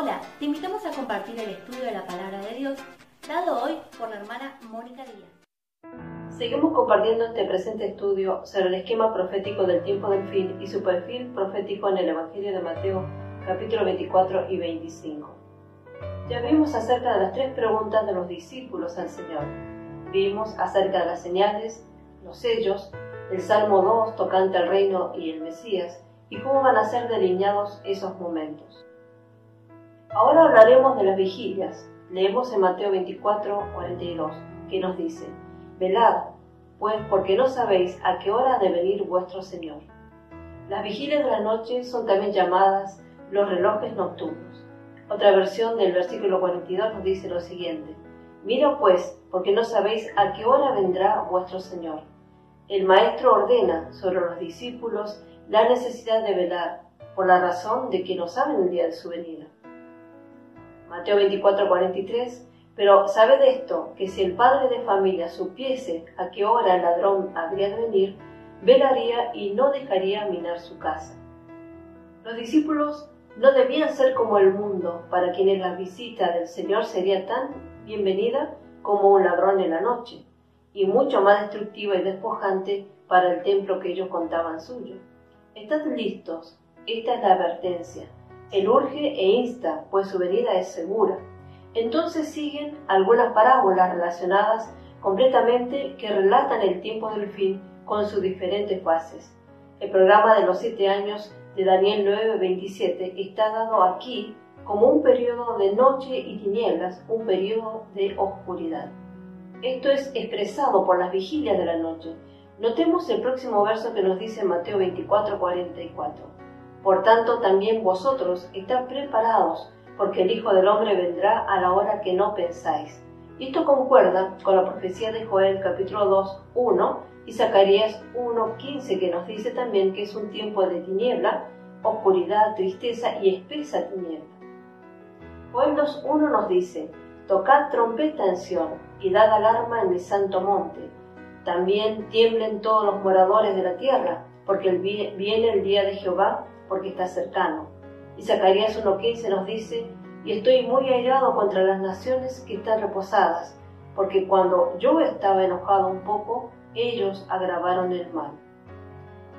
Hola, te invitamos a compartir el estudio de la palabra de Dios, dado hoy por la hermana Mónica Díaz. Seguimos compartiendo este presente estudio sobre el esquema profético del tiempo del fin y su perfil profético en el Evangelio de Mateo, capítulo 24 y 25. Ya vimos acerca de las tres preguntas de los discípulos al Señor. Vimos acerca de las señales, los sellos, el Salmo 2 tocante al reino y el Mesías, y cómo van a ser delineados esos momentos. Ahora hablaremos de las vigilias. Leemos en Mateo 24, 42, que nos dice, Velad, pues porque no sabéis a qué hora ha de venir vuestro Señor. Las vigilias de la noche son también llamadas los relojes nocturnos. Otra versión del versículo 42 nos dice lo siguiente, Mira pues, porque no sabéis a qué hora vendrá vuestro Señor. El Maestro ordena sobre los discípulos la necesidad de velar, por la razón de que no saben el día de su venida. Mateo 24, 43. Pero sabe de esto, que si el padre de familia supiese a qué hora el ladrón habría de venir, velaría y no dejaría minar su casa. Los discípulos no debían ser como el mundo, para quienes la visita del Señor sería tan bienvenida como un ladrón en la noche, y mucho más destructiva y despojante para el templo que ellos contaban suyo. Estad listos, esta es la advertencia él urge e insta, pues su venida es segura. Entonces siguen algunas parábolas relacionadas completamente que relatan el tiempo del fin con sus diferentes fases. El programa de los siete años de Daniel 9:27 está dado aquí como un periodo de noche y tinieblas, un periodo de oscuridad. Esto es expresado por las vigilias de la noche. Notemos el próximo verso que nos dice Mateo 24:44. Por tanto, también vosotros estad preparados, porque el Hijo del Hombre vendrá a la hora que no pensáis. Esto concuerda con la profecía de Joel capítulo 2, 1 y Zacarías 1, 15, que nos dice también que es un tiempo de tiniebla, oscuridad, tristeza y espesa tiniebla. Joel 2, 1 nos dice, Tocad trompeta en Sión y dad alarma en mi santo monte. También tiemblen todos los moradores de la tierra, porque viene el día de Jehová porque está cercano. Y Zacarías 1.15 nos dice, y estoy muy airado contra las naciones que están reposadas, porque cuando yo estaba enojado un poco, ellos agravaron el mal.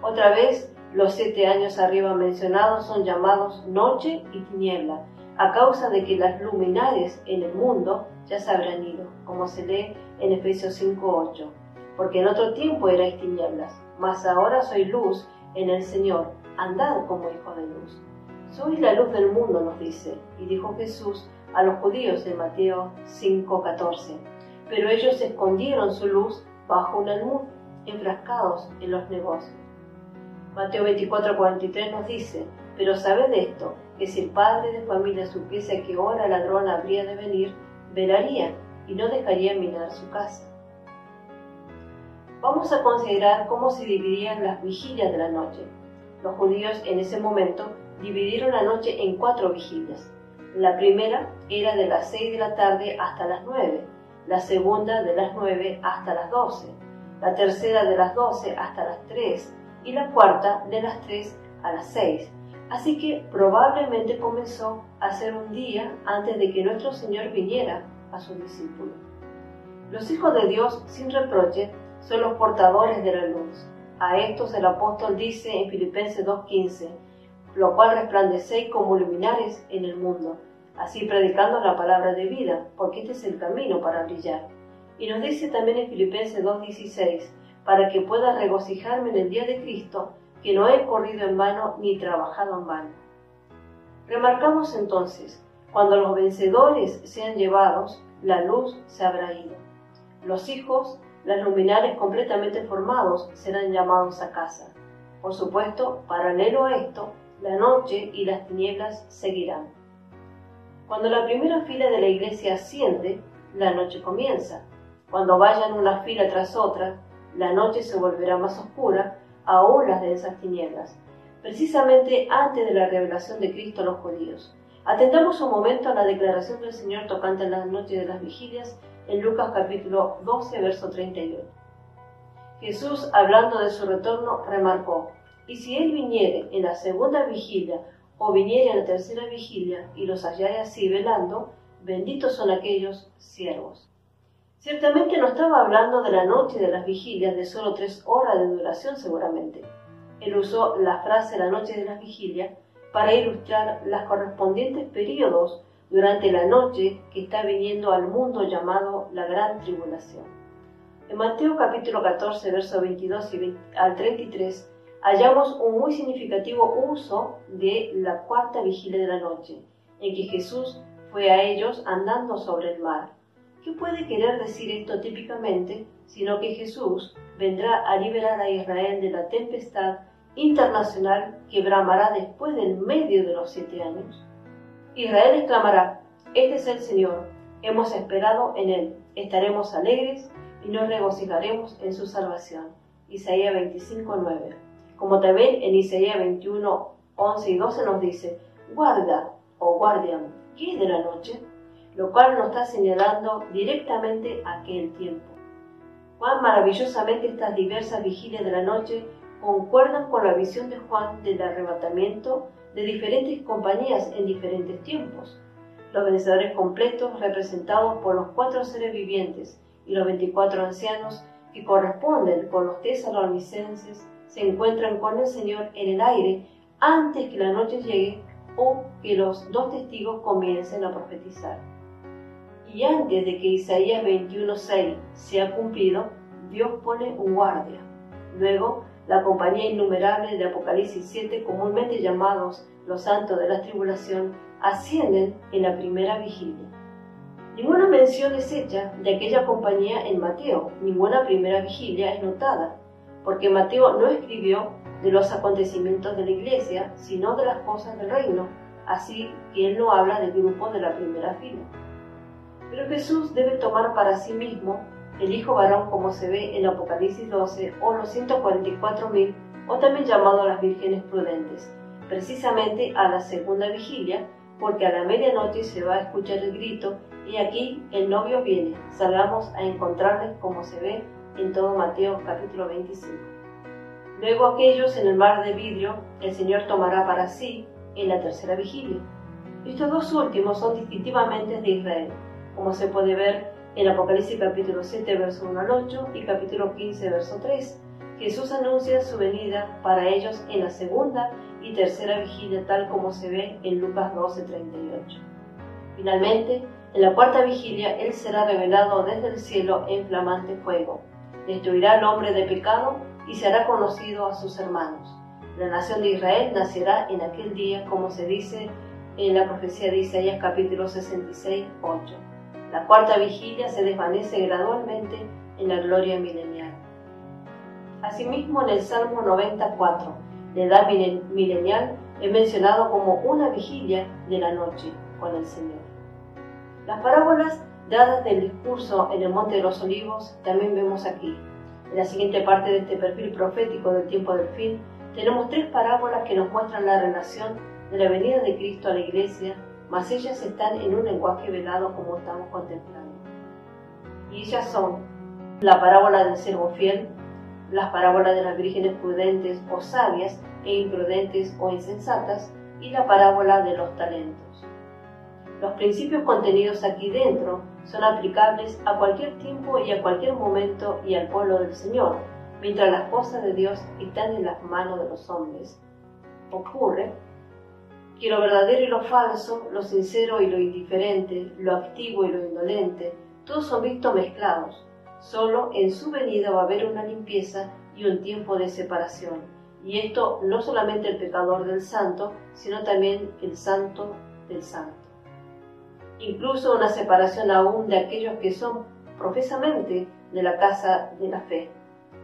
Otra vez, los siete años arriba mencionados son llamados noche y tiniebla, a causa de que las luminares en el mundo ya se habrán ido, como se lee en Efesios 5.8. Porque en otro tiempo erais tinieblas, mas ahora soy luz en el Señor andad como hijos de luz. Sois la luz del mundo, nos dice, y dijo Jesús a los judíos en Mateo 5:14. Pero ellos escondieron su luz bajo un almud, enfrascados en los negocios. Mateo 24:43 nos dice, pero sabed esto, que si el padre de familia supiese a qué hora ladrón habría de venir, velaría y no dejaría minar su casa. Vamos a considerar cómo se dividían las vigilias de la noche. Los judíos en ese momento dividieron la noche en cuatro vigilias. La primera era de las seis de la tarde hasta las nueve, la segunda de las nueve hasta las doce, la tercera de las doce hasta las tres y la cuarta de las tres a las seis. Así que probablemente comenzó a ser un día antes de que nuestro Señor viniera a sus discípulos. Los hijos de Dios sin reproche son los portadores de la luz, a estos el apóstol dice en Filipenses 2.15, lo cual resplandecéis como luminares en el mundo, así predicando la palabra de vida, porque este es el camino para brillar. Y nos dice también en Filipenses 2.16, para que pueda regocijarme en el día de Cristo, que no he corrido en vano ni trabajado en vano. Remarcamos entonces, cuando los vencedores sean llevados, la luz se habrá ido. Los hijos las luminares completamente formados serán llamados a casa. Por supuesto, paralelo a esto, la noche y las tinieblas seguirán. Cuando la primera fila de la iglesia asciende, la noche comienza. Cuando vayan una fila tras otra, la noche se volverá más oscura, aún las densas tinieblas, precisamente antes de la revelación de Cristo a los judíos. Atendamos un momento a la declaración del Señor tocante en la noche de las vigilias en Lucas capítulo 12, verso 31. Jesús, hablando de su retorno, remarcó, y si él viniere en la segunda vigilia o viniere a la tercera vigilia y los hallare así velando, benditos son aquellos siervos. Ciertamente no estaba hablando de la noche de las vigilias de solo tres horas de duración seguramente. Él usó la frase la noche de las vigilias para ilustrar los correspondientes periodos durante la noche que está viniendo al mundo llamado la gran tribulación. En Mateo capítulo 14, versos 22 y al 33, hallamos un muy significativo uso de la cuarta vigilia de la noche, en que Jesús fue a ellos andando sobre el mar ¿Qué puede querer decir esto típicamente, sino que Jesús vendrá a liberar a Israel de la tempestad internacional que bramará después del medio de los siete años? Israel exclamará, Este es el Señor, hemos esperado en Él, estaremos alegres y nos regocijaremos en su salvación. Isaías 25, 9. Como también en Isaías 21, 11 y 12 nos dice, guarda o guardian, ¿qué es de la noche? lo cual nos está señalando directamente aquel tiempo. Cuán maravillosamente estas diversas vigilias de la noche concuerdan con la visión de Juan del arrebatamiento de diferentes compañías en diferentes tiempos. Los vencedores completos representados por los cuatro seres vivientes y los veinticuatro ancianos que corresponden con los tesalonicenses se encuentran con el Señor en el aire antes que la noche llegue o que los dos testigos comiencen a profetizar y antes de que Isaías 21.6 sea cumplido, Dios pone un guardia. Luego, la compañía innumerable de Apocalipsis 7, comúnmente llamados los santos de la tribulación, ascienden en la primera vigilia. Ninguna mención es hecha de aquella compañía en Mateo, ninguna primera vigilia es notada, porque Mateo no escribió de los acontecimientos de la iglesia, sino de las cosas del reino, así que él no habla del grupo de la primera fila. Pero Jesús debe tomar para sí mismo el Hijo varón como se ve en Apocalipsis 12 o los 144.000 o también llamado las vírgenes prudentes, precisamente a la segunda vigilia, porque a la medianoche se va a escuchar el grito y aquí el novio viene, salgamos a encontrarles como se ve en todo Mateo capítulo 25. Luego aquellos en el mar de vidrio el Señor tomará para sí en la tercera vigilia. Estos dos últimos son distintivamente de Israel, como se puede ver en Apocalipsis capítulo 7, verso 1 al 8 y capítulo 15, verso 3. Jesús anuncia su venida para ellos en la segunda y tercera vigilia, tal como se ve en Lucas 12, 38. Finalmente, en la cuarta vigilia, Él será revelado desde el cielo en flamante fuego. Destruirá al hombre de pecado y se hará conocido a sus hermanos. La nación de Israel nacerá en aquel día, como se dice en la profecía de Isaías capítulo 66, 8. La cuarta vigilia se desvanece gradualmente en la gloria milenial. Asimismo, en el Salmo 94, de edad milenial, es mencionado como una vigilia de la noche con el Señor. Las parábolas dadas del discurso en el Monte de los Olivos también vemos aquí. En la siguiente parte de este perfil profético del tiempo del fin, tenemos tres parábolas que nos muestran la relación de la venida de Cristo a la iglesia mas ellas están en un lenguaje velado como estamos contemplando. Y ellas son la parábola del servo fiel, las parábolas de las vírgenes prudentes o sabias e imprudentes o insensatas y la parábola de los talentos. Los principios contenidos aquí dentro son aplicables a cualquier tiempo y a cualquier momento y al pueblo del Señor, mientras las cosas de Dios están en las manos de los hombres. Ocurre que lo verdadero y lo falso, lo sincero y lo indiferente, lo activo y lo indolente, todos son vistos mezclados. Solo en su venida va a haber una limpieza y un tiempo de separación. Y esto no solamente el pecador del santo, sino también el santo del santo. Incluso una separación aún de aquellos que son profesamente de la casa de la fe.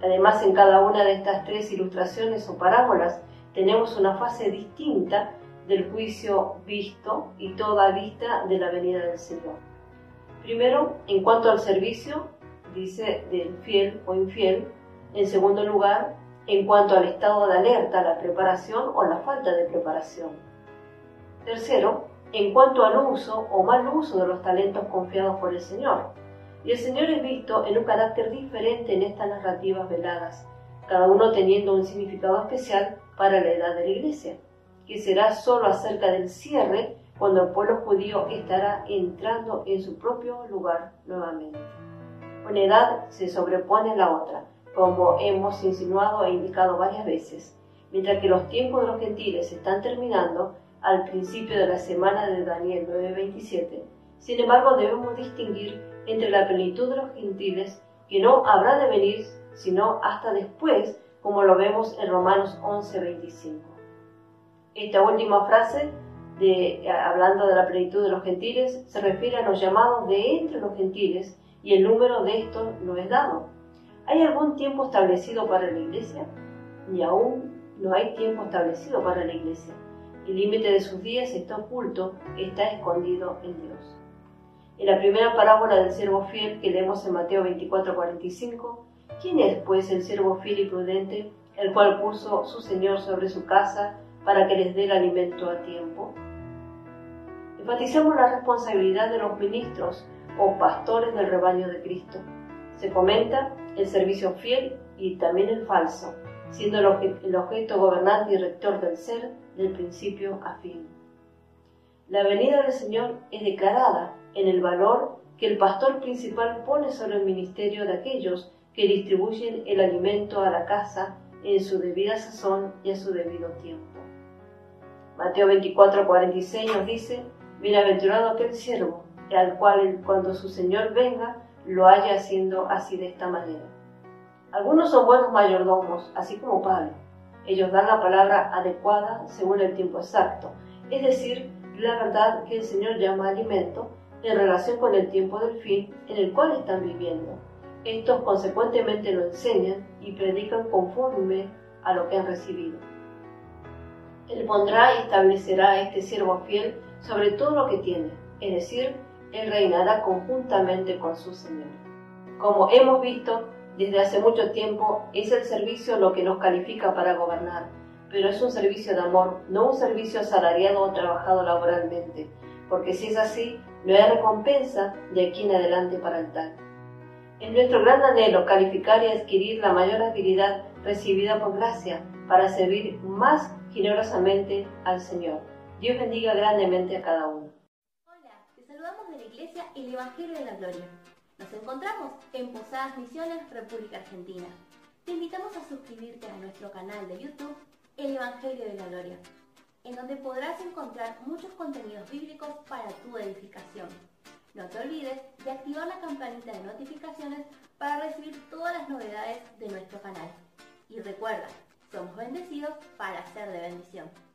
Además, en cada una de estas tres ilustraciones o parábolas tenemos una fase distinta del juicio visto y toda vista de la venida del Señor. Primero, en cuanto al servicio, dice del fiel o infiel. En segundo lugar, en cuanto al estado de alerta, la preparación o la falta de preparación. Tercero, en cuanto al uso o mal uso de los talentos confiados por el Señor. Y el Señor es visto en un carácter diferente en estas narrativas veladas, cada uno teniendo un significado especial para la edad de la iglesia. Que será solo acerca del cierre cuando el pueblo judío estará entrando en su propio lugar nuevamente. Una edad se sobrepone a la otra, como hemos insinuado e indicado varias veces. Mientras que los tiempos de los gentiles están terminando al principio de la semana de Daniel 9:27, sin embargo debemos distinguir entre la plenitud de los gentiles, que no habrá de venir sino hasta después, como lo vemos en Romanos 11:25. Esta última frase de, hablando de la plenitud de los gentiles, se refiere a los llamados de entre los gentiles y el número de estos no es dado. ¿Hay algún tiempo establecido para la iglesia? Ni aún no hay tiempo establecido para la iglesia. El límite de sus días está oculto, está escondido en Dios. En la primera parábola del siervo fiel que leemos en Mateo 24:45, ¿quién es pues el siervo fiel y prudente, el cual puso su Señor sobre su casa para que les dé el alimento a tiempo? Enfatizamos la responsabilidad de los ministros o pastores del rebaño de Cristo. Se comenta el servicio fiel y también el falso, siendo el, objeto gobernante y rector del ser del principio a fin. La venida del Señor es declarada en el valor que el pastor principal pone sobre el ministerio de aquellos que distribuyen el alimento a la casa en su debida sazón y a su debido tiempo. Mateo 24, 46 nos dice, Bienaventurado aquel siervo, al cual cuando su Señor venga, lo haya haciendo así de esta manera. Algunos son buenos mayordomos, así como Pablo. Ellos dan la palabra adecuada según el tiempo exacto, es decir, la verdad que el Señor llama alimento en relación con el tiempo del fin en el cual están viviendo. Estos consecuentemente lo enseñan y predican conforme a lo que han recibido. Él pondrá y establecerá a este siervo fiel sobre todo lo que tiene, es decir, Él reinará conjuntamente con su Señor. Como hemos visto desde hace mucho tiempo, es el servicio lo que nos califica para gobernar, pero es un servicio de amor, no un servicio asalariado o trabajado laboralmente, porque si es así, no hay recompensa de aquí en adelante para el tal. Es nuestro gran anhelo calificar y adquirir la mayor habilidad recibida por gracia para servir más generosamente al Señor. Dios bendiga grandemente a cada uno. Hola, te saludamos de la Iglesia El Evangelio de la Gloria. Nos encontramos en Posadas Misiones, República Argentina. Te invitamos a suscribirte a nuestro canal de YouTube El Evangelio de la Gloria, en donde podrás encontrar muchos contenidos bíblicos para tu edificación. No te olvides de activar la campanita de notificaciones para recibir todas las novedades de nuestro canal. Y recuerda, somos bendecidos para ser de bendición.